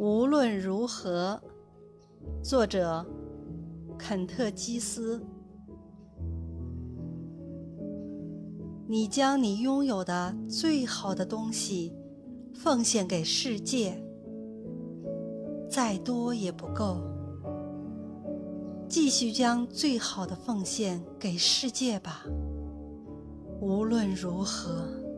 无论如何作者肯特基斯。你将你拥有的最好的东西奉献给世界再多也不够。继续将最好的奉献给世界吧无论如何。